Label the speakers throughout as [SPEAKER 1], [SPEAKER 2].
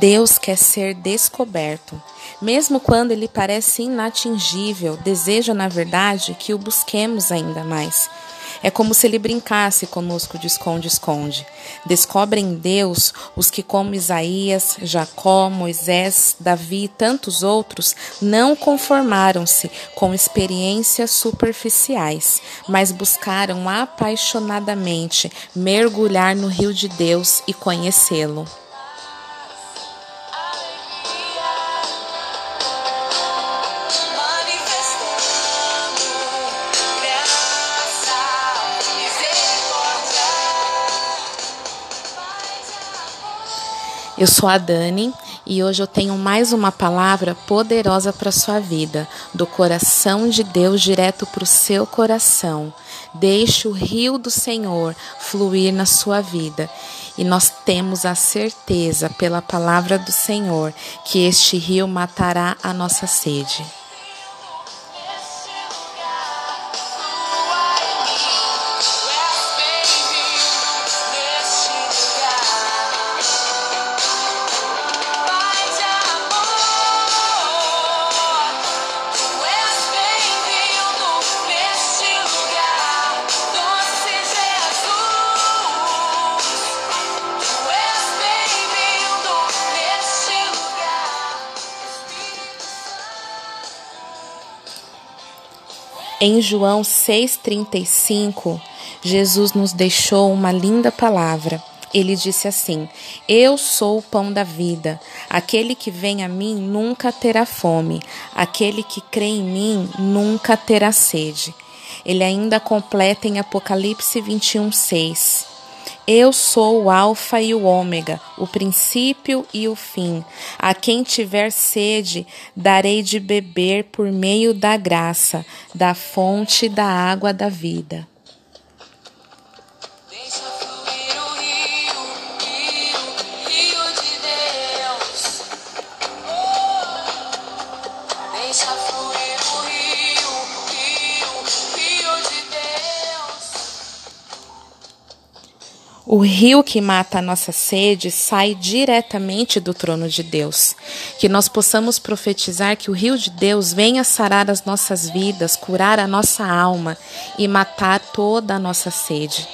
[SPEAKER 1] Deus quer ser descoberto. Mesmo quando ele parece inatingível, deseja, na verdade, que o busquemos ainda mais. É como se ele brincasse conosco de esconde-esconde. Descobrem em Deus os que, como Isaías, Jacó, Moisés, Davi e tantos outros, não conformaram-se com experiências superficiais, mas buscaram apaixonadamente mergulhar no rio de Deus e conhecê-lo. Eu sou a Dani e hoje eu tenho mais uma palavra poderosa para sua vida, do coração de Deus direto para o seu coração. Deixe o rio do Senhor fluir na sua vida. E nós temos a certeza, pela palavra do Senhor, que este rio matará a nossa sede. Em João 6,35, Jesus nos deixou uma linda palavra. Ele disse assim: Eu sou o pão da vida. Aquele que vem a mim nunca terá fome. Aquele que crê em mim nunca terá sede. Ele ainda completa em Apocalipse 21, 6. Eu sou o Alfa e o Ômega, o princípio e o fim. A quem tiver sede, darei de beber por meio da graça, da fonte da água da vida. O rio que mata a nossa sede sai diretamente do trono de Deus. Que nós possamos profetizar que o rio de Deus venha sarar as nossas vidas, curar a nossa alma e matar toda a nossa sede.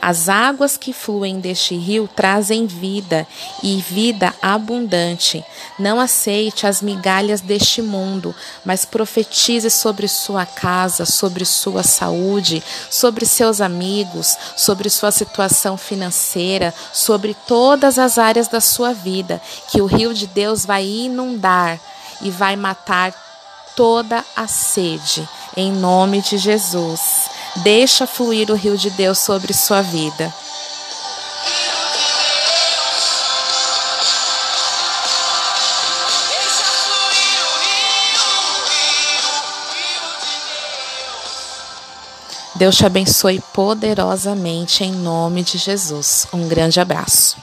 [SPEAKER 1] As águas que fluem deste rio trazem vida e vida abundante. Não aceite as migalhas deste mundo, mas profetize sobre sua casa, sobre sua saúde, sobre seus amigos, sobre sua situação financeira financeira, sobre todas as áreas da sua vida, que o rio de Deus vai inundar e vai matar toda a sede, em nome de Jesus. Deixa fluir o rio de Deus sobre sua vida. Deus te abençoe poderosamente em nome de Jesus. Um grande abraço.